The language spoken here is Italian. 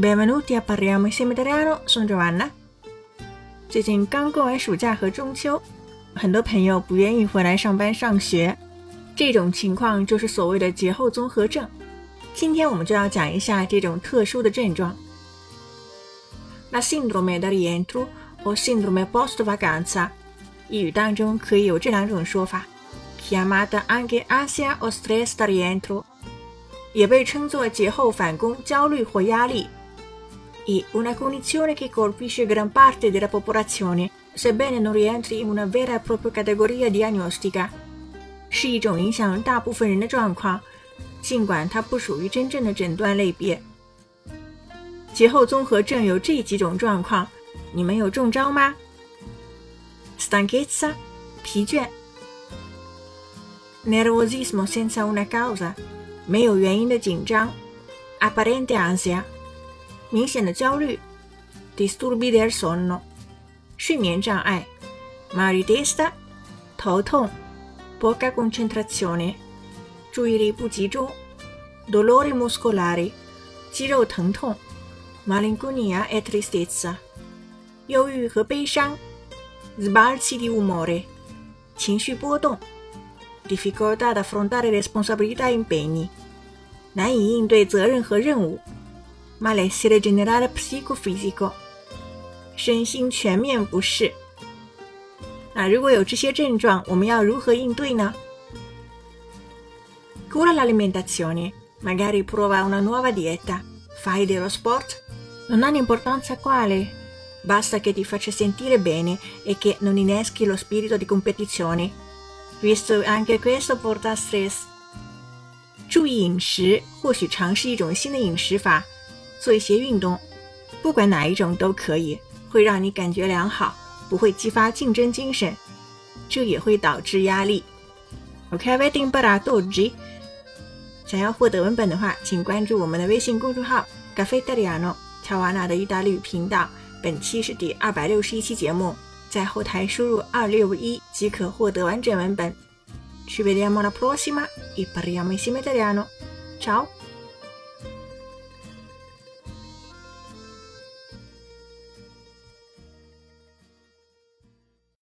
Benvenuti a parliamo i m i t a l i a n o Sono Giovanna。最近刚过完暑假和中秋，很多朋友不愿意回来上班上学，这种情况就是所谓的节后综合症。今天我们就要讲一下这种特殊的症状。La sindrome da rientro o sindrome post vacanza，一语当中可以有这两种说法，chiamata anche ansia o stress da rientro，也被称作节后返工焦虑或压力。è una condizione che colpisce gran parte della popolazione, sebbene non rientri in una vera e propria categoria diagnostica. 是一种影响大部分人的状况，尽管它不属于真正的诊断类别。节后综合症有这几种状况，你们有中招吗？Stanchezza，疲倦；nervosismo senza una causa，没有原因的紧张；apparente ansia。 明显的焦虑，disturbi del sonno，睡眠障碍，mal di testa，头痛，poca concentrazione，注意力不集中，dolori muscolari，肌肉疼痛，malinconia e tristezza，忧郁和悲伤，sbalzi di umore，情绪波动，difficoltà ad affrontare responsabilità e impegni，难以应对责任和任务。 malessere generale psicofisico，身心全面不适。那如果有这些症状，我们要如何应对呢？Cura l'alimentazione, magari prova una nuova dieta, fai dello sport, non ha un'importanza quale, basta che ti faccia sentire bene e che non inneschi lo spirito di competizione, visto anche questo porta stress. 注意饮食，或许尝试一种新的饮食法。 做一些运动，不管哪一种都可以，会让你感觉良好，不会激发竞争精神，这也会导致压力。OK，维丁巴拉多吉。想要获得文本的话，请关注我们的微信公众号“咖啡 n 亚诺乔瓦纳”的意大利语频道。本期是第二百六十一期节目，在后台输入二六一即可获得完整文本。Ci vediamo la prossima e parliamo insieme italiano. Ciao。